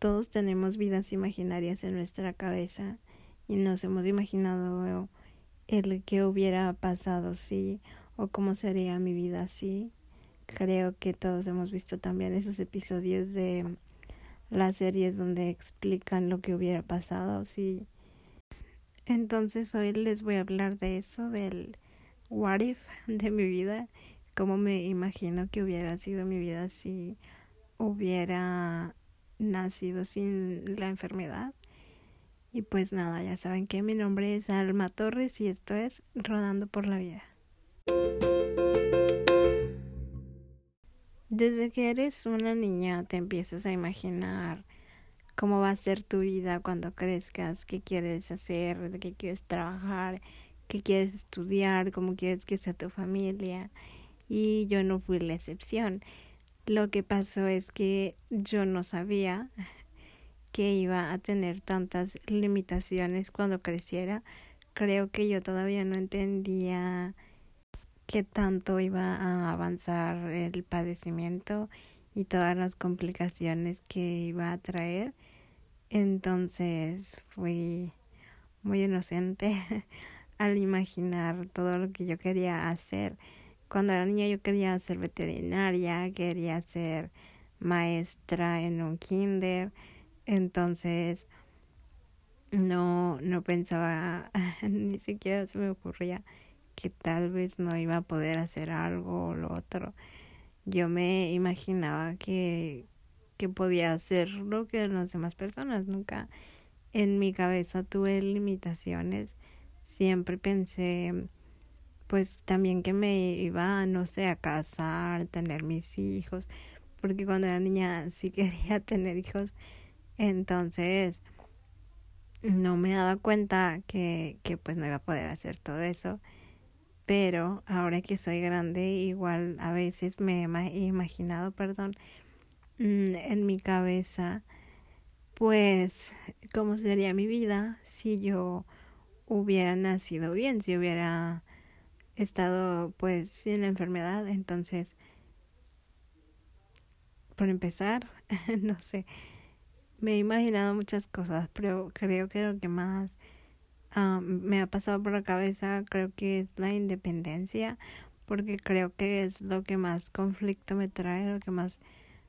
todos tenemos vidas imaginarias en nuestra cabeza y nos hemos imaginado el que hubiera pasado si o cómo sería mi vida si. Creo que todos hemos visto también esos episodios de las series donde explican lo que hubiera pasado si. Entonces hoy les voy a hablar de eso, del what if de mi vida, cómo me imagino que hubiera sido mi vida si hubiera nacido sin la enfermedad. Y pues nada, ya saben que mi nombre es Alma Torres y esto es Rodando por la Vida. Desde que eres una niña te empiezas a imaginar cómo va a ser tu vida cuando crezcas, qué quieres hacer, de qué quieres trabajar, qué quieres estudiar, cómo quieres que sea tu familia. Y yo no fui la excepción. Lo que pasó es que yo no sabía que iba a tener tantas limitaciones cuando creciera. Creo que yo todavía no entendía qué tanto iba a avanzar el padecimiento y todas las complicaciones que iba a traer. Entonces fui muy inocente al imaginar todo lo que yo quería hacer. Cuando era niña yo quería ser veterinaria, quería ser maestra en un kinder, entonces no no pensaba ni siquiera se me ocurría que tal vez no iba a poder hacer algo o lo otro. Yo me imaginaba que que podía hacer lo que las demás personas. Nunca en mi cabeza tuve limitaciones. Siempre pensé pues también que me iba, no sé, a casar, tener mis hijos, porque cuando era niña sí quería tener hijos, entonces no me daba cuenta que, que pues no iba a poder hacer todo eso, pero ahora que soy grande igual a veces me he imaginado, perdón, mm, en mi cabeza, pues cómo sería mi vida si yo hubiera nacido bien, si hubiera estado pues sin la enfermedad, entonces por empezar, no sé, me he imaginado muchas cosas, pero creo que lo que más me ha pasado por la cabeza creo que es la independencia, porque creo que es lo que más conflicto me trae, lo que más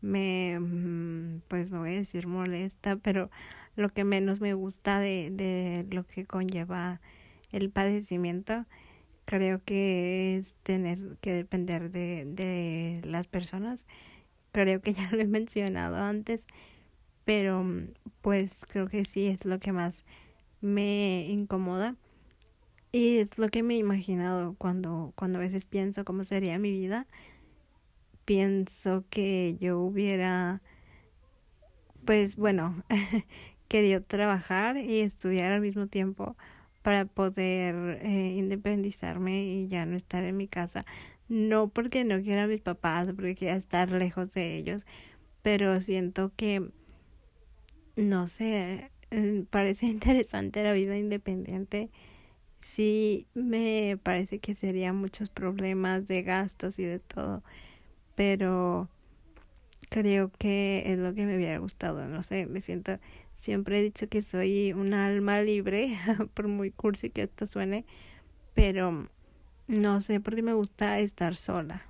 me, mm, pues no voy a decir molesta, pero lo que menos me gusta de, de lo que conlleva el padecimiento creo que es tener que depender de, de las personas. Creo que ya lo he mencionado antes, pero pues creo que sí es lo que más me incomoda y es lo que me he imaginado cuando, cuando a veces pienso cómo sería mi vida. Pienso que yo hubiera, pues bueno, querido trabajar y estudiar al mismo tiempo para poder eh, independizarme y ya no estar en mi casa. No porque no quiera a mis papás porque quiera estar lejos de ellos, pero siento que, no sé, eh, parece interesante la vida independiente. Sí, me parece que serían muchos problemas de gastos y de todo, pero creo que es lo que me hubiera gustado, no sé, me siento Siempre he dicho que soy un alma libre, por muy cursi que esto suene, pero no sé por qué me gusta estar sola.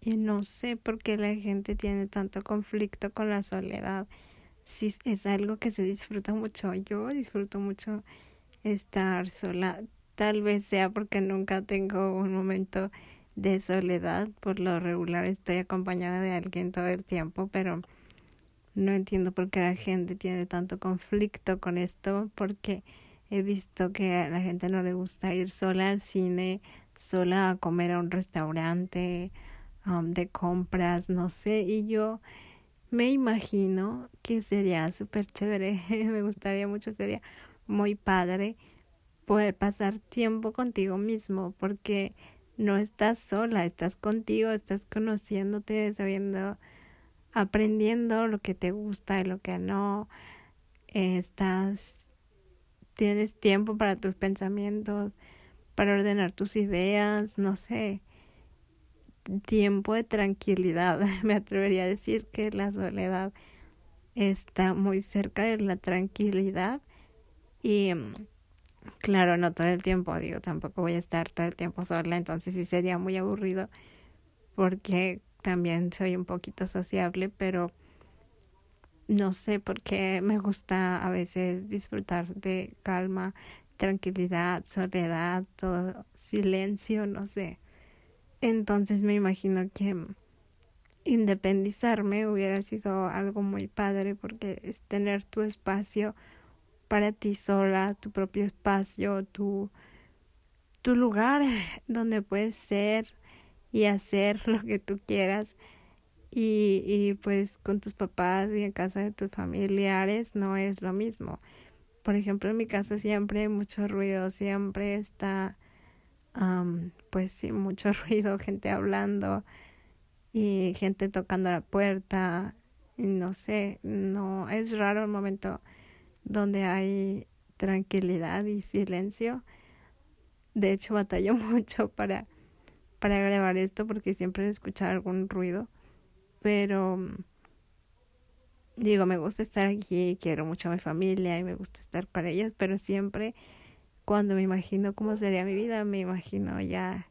Y no sé por qué la gente tiene tanto conflicto con la soledad. Si es algo que se disfruta mucho. Yo disfruto mucho estar sola. Tal vez sea porque nunca tengo un momento de soledad. Por lo regular estoy acompañada de alguien todo el tiempo, pero no entiendo por qué la gente tiene tanto conflicto con esto, porque he visto que a la gente no le gusta ir sola al cine, sola a comer a un restaurante um, de compras, no sé, y yo me imagino que sería súper chévere, me gustaría mucho, sería muy padre poder pasar tiempo contigo mismo, porque no estás sola, estás contigo, estás conociéndote, sabiendo aprendiendo lo que te gusta y lo que no. Estás, tienes tiempo para tus pensamientos, para ordenar tus ideas, no sé. Tiempo de tranquilidad. Me atrevería a decir que la soledad está muy cerca de la tranquilidad y mm, claro, no todo el tiempo, digo, tampoco voy a estar todo el tiempo sola, entonces sí sería muy aburrido porque también soy un poquito sociable, pero no sé por qué me gusta a veces disfrutar de calma, tranquilidad, soledad, todo silencio, no sé. Entonces me imagino que independizarme hubiera sido algo muy padre porque es tener tu espacio para ti sola, tu propio espacio, tu, tu lugar donde puedes ser y hacer lo que tú quieras. Y, y pues con tus papás y en casa de tus familiares no es lo mismo. Por ejemplo, en mi casa siempre hay mucho ruido, siempre está, pues sí, mucho ruido, gente hablando y gente tocando la puerta. Y no sé, no es raro el momento donde hay tranquilidad y silencio. De hecho, batallo mucho para, para grabar esto porque siempre escuchar algún ruido. Pero digo, me gusta estar aquí, quiero mucho a mi familia y me gusta estar para ellos, pero siempre cuando me imagino cómo sería mi vida, me imagino ya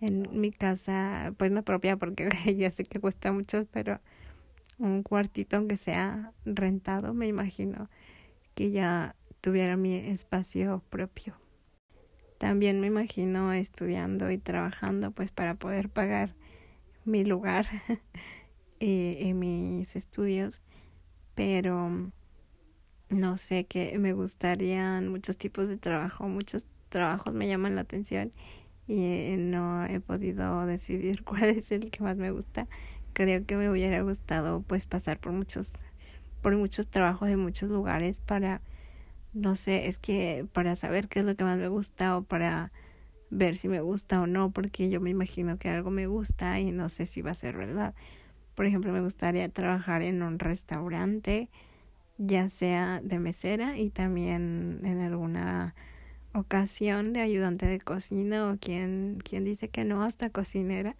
en mi casa, pues no propia porque ya sé que cuesta mucho, pero un cuartito aunque sea rentado, me imagino que ya tuviera mi espacio propio. También me imagino estudiando y trabajando pues para poder pagar mi lugar y, y mis estudios, pero no sé que me gustarían muchos tipos de trabajo, muchos trabajos me llaman la atención y no he podido decidir cuál es el que más me gusta. Creo que me hubiera gustado pues pasar por muchos por muchos trabajos en muchos lugares para, no sé, es que para saber qué es lo que más me gusta o para ver si me gusta o no, porque yo me imagino que algo me gusta y no sé si va a ser verdad. Por ejemplo, me gustaría trabajar en un restaurante, ya sea de mesera y también en alguna ocasión de ayudante de cocina o quien, quien dice que no, hasta cocinera.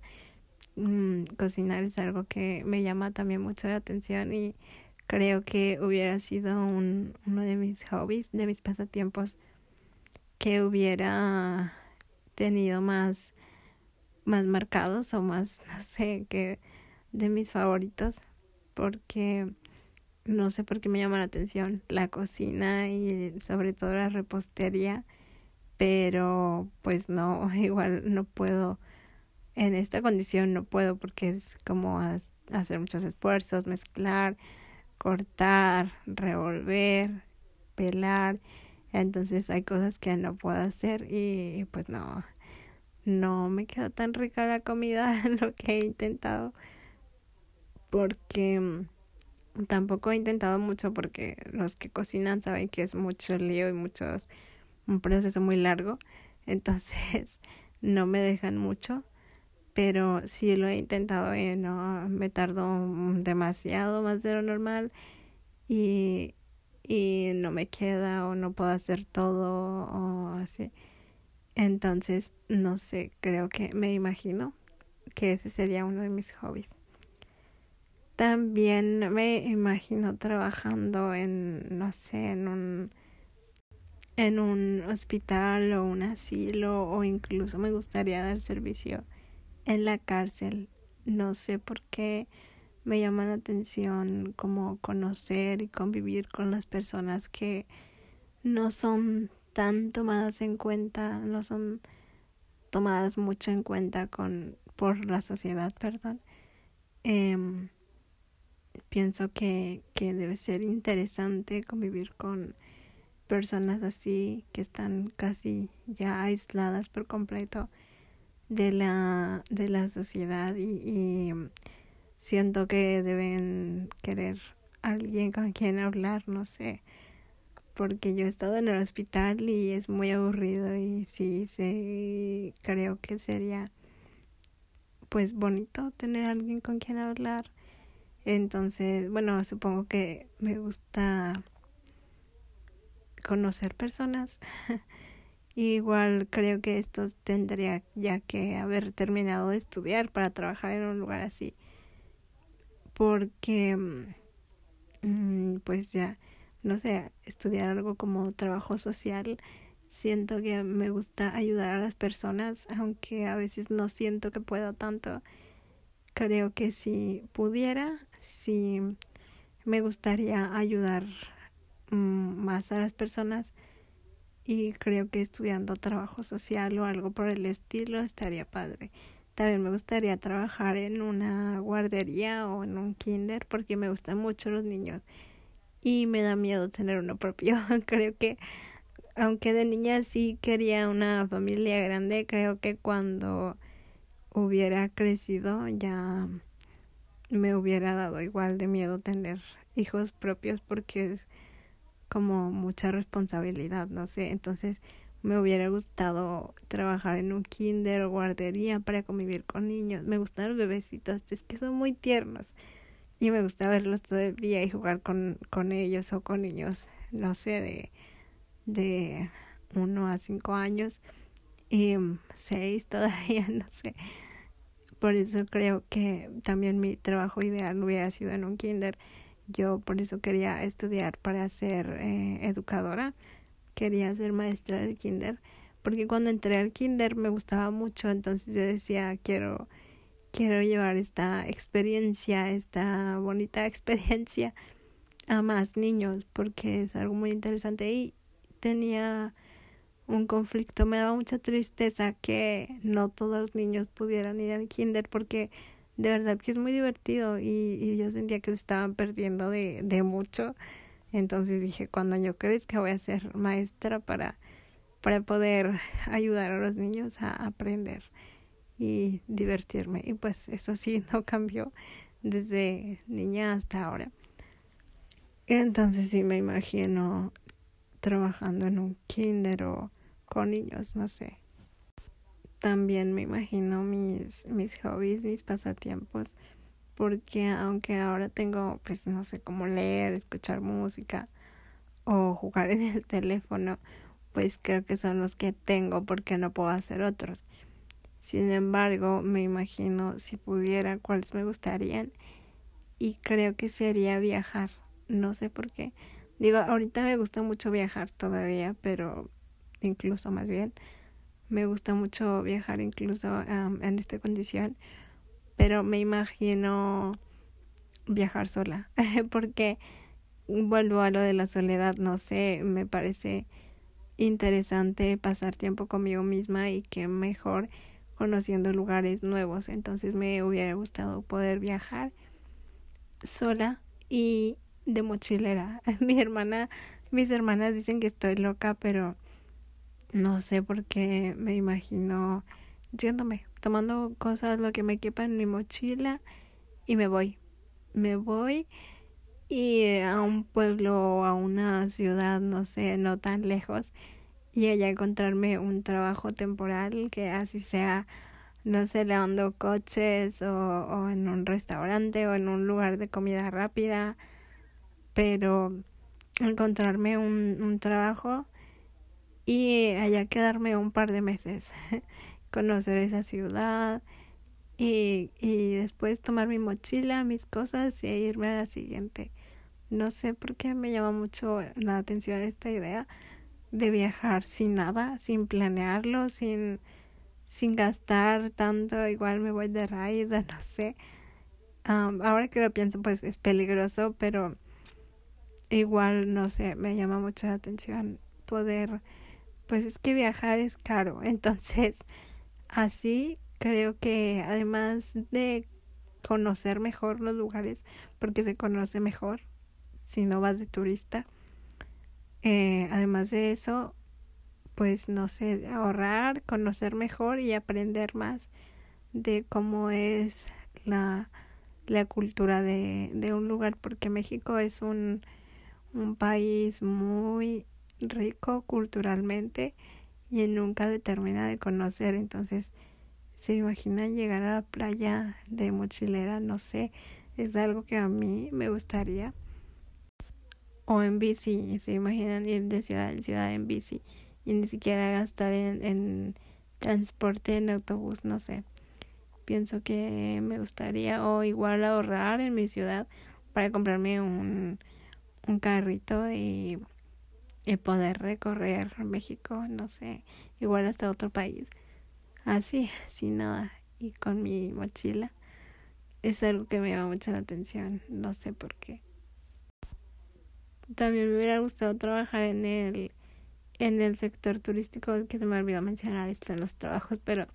Mm, cocinar es algo que me llama también mucho la atención y creo que hubiera sido un, uno de mis hobbies, de mis pasatiempos, que hubiera tenido más, más marcados o más, no sé, que de mis favoritos, porque no sé por qué me llama la atención la cocina y sobre todo la repostería, pero pues no, igual no puedo, en esta condición no puedo porque es como hacer muchos esfuerzos, mezclar, cortar, revolver, pelar. Entonces hay cosas que no puedo hacer y pues no, no me queda tan rica la comida lo que he intentado. Porque mm, tampoco he intentado mucho porque los que cocinan saben que es mucho lío y muchos, un proceso muy largo. Entonces no me dejan mucho pero sí lo he intentado y no me tardo demasiado más de lo normal y, y no me queda o no puedo hacer todo o así. Entonces, no sé, creo que me imagino que ese sería uno de mis hobbies. También me imagino trabajando en, no sé, en un en un hospital o un asilo o incluso me gustaría dar servicio en la cárcel. No sé por qué me llama la atención como conocer y convivir con las personas que no son tan tomadas en cuenta, no son tomadas mucho en cuenta con por la sociedad, perdón. Em, pienso que, que debe ser interesante convivir con personas así que están casi ya aisladas por completo de la, de la sociedad y, siento que deben querer alguien con quien hablar, no sé, porque yo he estado en el hospital y es muy aburrido y sí, sí, creo que sería pues bonito tener alguien con quien hablar. Entonces, bueno, supongo que me gusta conocer personas Igual creo que esto tendría ya que haber terminado de estudiar para trabajar en un lugar así. Porque mm, pues ya, no sé, estudiar algo como trabajo social. Siento que me gusta ayudar a las personas, aunque a veces no siento que puedo tanto. Creo que si pudiera, si me gustaría ayudar mm, más a las personas y creo que estudiando trabajo social o algo por el estilo estaría padre. También me gustaría trabajar en una guardería o en un kinder porque me gustan mucho los niños y me da miedo tener uno propio. creo que aunque de niña sí quería una familia grande, creo que cuando hubiera crecido ya me hubiera dado igual de miedo tener hijos propios porque como mucha responsabilidad, no sé, entonces me hubiera gustado trabajar en un kinder o guardería para convivir con niños. Me gustan los bebecitos, es que son muy tiernos y me gusta verlos todo el día y jugar con, con ellos o con niños, no sé, de, de uno a cinco años y seis todavía, no sé. Por eso creo que también mi trabajo ideal hubiera sido en un kinder. Yo por eso quería estudiar para ser eh, educadora. Quería ser maestra del kinder. Porque cuando entré al kinder me gustaba mucho. Entonces yo decía, quiero, quiero llevar esta experiencia, esta bonita experiencia a más niños. Porque es algo muy interesante. Y tenía un conflicto. Me daba mucha tristeza que no todos los niños pudieran ir al kinder porque de verdad que es muy divertido y, y yo sentía que se estaban perdiendo de, de mucho. Entonces dije, cuando yo crezca voy a ser maestra para, para poder ayudar a los niños a aprender y divertirme. Y pues eso sí, no cambió desde niña hasta ahora. Entonces sí me imagino trabajando en un kinder o con niños, no sé. También me imagino mis, mis hobbies, mis pasatiempos, porque aunque ahora tengo, pues no sé, cómo leer, escuchar música o jugar en el teléfono, pues creo que son los que tengo porque no puedo hacer otros. Sin embargo, me imagino si pudiera cuáles me gustarían y creo que sería viajar. No sé por qué. Digo, ahorita me gusta mucho viajar todavía, pero incluso más bien. Me gusta mucho viajar incluso en esta condición, pero me imagino viajar sola, porque vuelvo a lo de la soledad, no sé, me parece interesante pasar tiempo conmigo misma y que mejor conociendo lugares nuevos. Entonces me hubiera gustado poder viajar sola y de mochilera. Mi hermana, mis hermanas dicen que estoy loca, pero no sé por qué me imagino yéndome, tomando cosas, lo que me quepa en mi mochila y me voy. Me voy y a un pueblo a una ciudad, no sé, no tan lejos y allá encontrarme un trabajo temporal que así sea, no sé, lavando coches o, o en un restaurante o en un lugar de comida rápida, pero encontrarme un, un trabajo y allá quedarme un par de meses, conocer esa ciudad y, y después tomar mi mochila, mis cosas e irme a la siguiente. No sé por qué me llama mucho la atención esta idea de viajar sin nada, sin planearlo, sin, sin gastar tanto, igual me voy de raíz, no sé. ahora que lo pienso, pues es peligroso, pero igual, no sé, me llama mucho la atención poder pues es que viajar es caro. Entonces, así creo que además de conocer mejor los lugares, porque se conoce mejor si no vas de turista, eh, además de eso, pues no sé, ahorrar, conocer mejor y aprender más de cómo es la, la cultura de, de un lugar, porque México es un, un país muy rico culturalmente y nunca determina de conocer. Entonces, se imagina llegar a la playa de mochilera, no sé, es algo que a mí me gustaría. O en bici, se imaginan ir de ciudad en ciudad en bici y ni siquiera gastar en, en transporte en autobús, no sé. Pienso que me gustaría o igual ahorrar en mi ciudad para comprarme un un carrito y, y poder recorrer México, no sé, igual hasta otro país. Así, sin nada y con mi mochila. Es algo que me llama mucho la atención, no sé por qué. También me hubiera gustado trabajar en el en el sector turístico, que se me olvidó mencionar esto en los trabajos, pero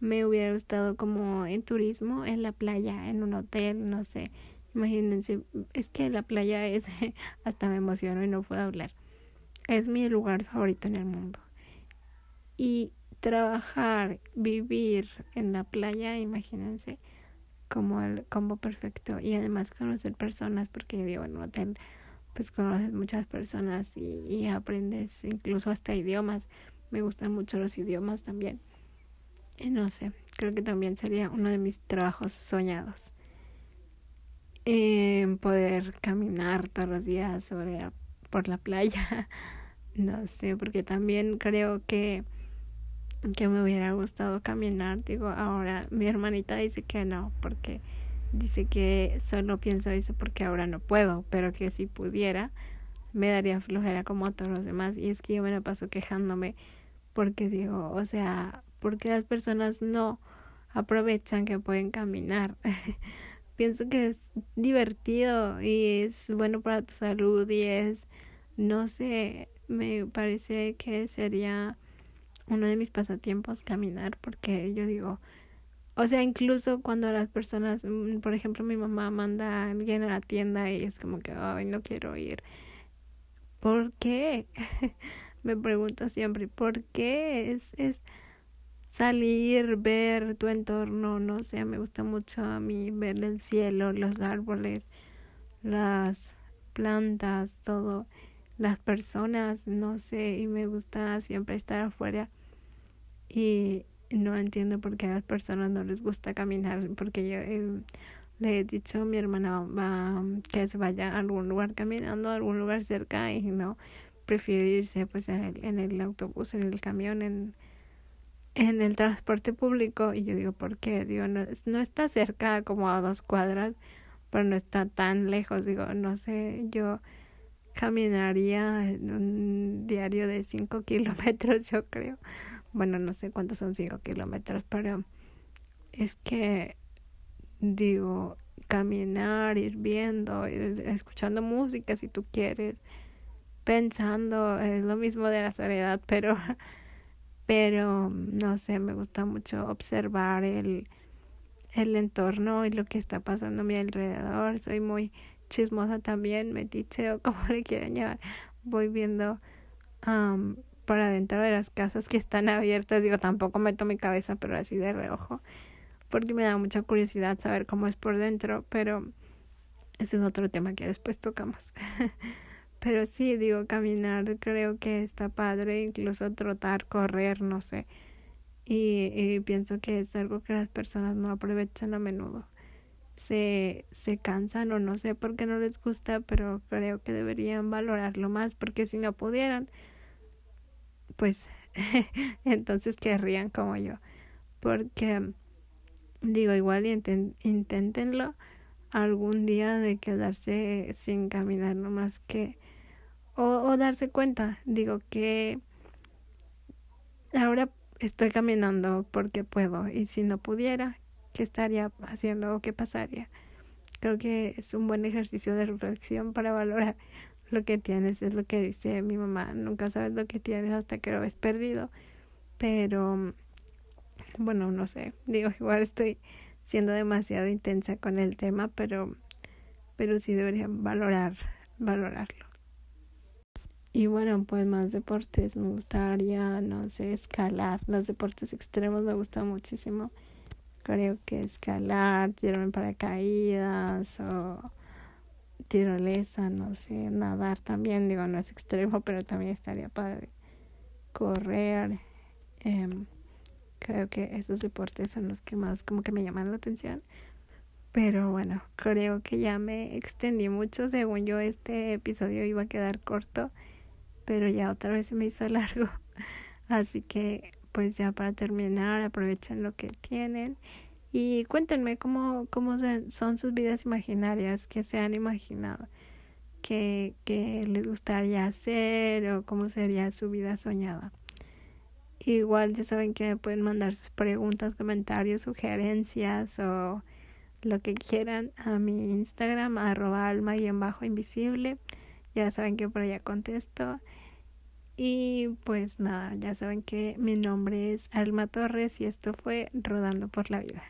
me hubiera gustado como en turismo, en la playa, en un hotel, no sé. Imagínense, es que la playa es, hasta me emociono y no puedo hablar. Es mi lugar favorito en el mundo. Y trabajar, vivir en la playa, imagínense, como el combo perfecto. Y además conocer personas, porque digo, en un hotel pues conoces muchas personas y, aprendes incluso hasta idiomas. Me gustan mucho los idiomas también. Y no sé, creo que también sería uno de mis trabajos soñados. Poder caminar todos los días sobre por la playa. no sé, porque también creo que que me hubiera gustado caminar. Digo, ahora mi hermanita dice que no, porque dice que solo pienso eso porque ahora no puedo, pero que si pudiera me daría flojera como todos los demás. Y es que yo me la paso quejándome porque digo, o sea, porque las personas no aprovechan que pueden caminar. Pienso que es divertido y es bueno para tu salud y es, no sé, me parece que sería uno de mis pasatiempos caminar porque yo digo, o sea, incluso cuando las personas, mm, por ejemplo, mi mamá manda a alguien a la tienda y es como que, ay, no quiero ir. ¿Por qué? Me pregunto siempre, ¿por qué? Es, es salir, ver tu entorno, no sé, me gusta mucho a mí ver el cielo, los árboles, las plantas, todo, las personas, no sé, y me gusta siempre estar afuera. Y no entiendo por qué a las personas no les gusta caminar, porque yo eh, le he dicho a mi hermana va, que se vaya a algún lugar caminando, a algún lugar cerca y no prefiero irse pues en el, en el autobús, en el camión, en, en el transporte público y yo digo, ¿por qué? Digo, no, no está cerca como a dos cuadras, pero no está tan lejos, digo, no sé, yo caminaría en un diario de cinco kilómetros, yo creo bueno, no sé cuántos son cinco kilómetros, pero es que digo, caminar, ir viendo, ir escuchando música si tú quieres, pensando, es lo mismo de la soledad, pero, pero no sé, me gusta mucho observar el, el entorno y lo que está pasando a mi alrededor. Soy muy chismosa también, meticheo, como le quieran llamar. Voy viendo um, para dentro de las casas que están abiertas. Digo, tampoco meto mi cabeza, pero así de reojo. Porque me da mucha curiosidad saber cómo es por dentro. Pero ese es otro tema que después tocamos. pero sí, digo, caminar creo que está padre. Incluso trotar, correr, no sé. Y, y pienso que es algo que las personas no aprovechan a menudo. Se, se cansan o no sé por qué no les gusta, pero creo que deberían valorarlo más porque si no pudieran, pues entonces querrían como yo. Porque digo, igual inténtenlo algún día de quedarse sin caminar nomás que o, darse cuenta, digo que ahora estoy caminando porque puedo y si no pudiera, ¿qué estaría haciendo o qué pasaría? Creo que es un buen ejercicio de reflexión para valorar lo que tienes, es lo que dice mi mamá, nunca sabes lo que tienes hasta que lo ves perdido, pero bueno, no sé, digo, igual estoy siendo demasiado intensa con el tema, pero pero sí debería valorar valorarlo. Y bueno, pues más deportes, me gustaría, no sé, escalar, los deportes extremos me gustan muchísimo. Creo que escalar, tirarme paracaídas o tirolesa, no sé, nadar también, digo, no es extremo, pero también estaría padre correr. Em, creo que esos deportes son los que más como que me llaman la atención. Pero bueno, creo que ya me extendí mucho. Según yo, este episodio iba a quedar corto, pero ya otra vez se me hizo largo. Así que, pues ya para terminar, aprovechen lo que tienen y cuéntenme cómo, cómo son sus vidas imaginarias, que se han imaginado, qué, qué les gustaría hacer o cómo sería su vida soñada. Igual ya saben que me pueden mandar sus preguntas, comentarios, sugerencias o lo que quieran a mi Instagram, arroba alma y en bajo invisible. Ya saben que por allá contesto. Y pues nada, ya saben que mi nombre es Alma Torres y esto fue Rodando por la Vida.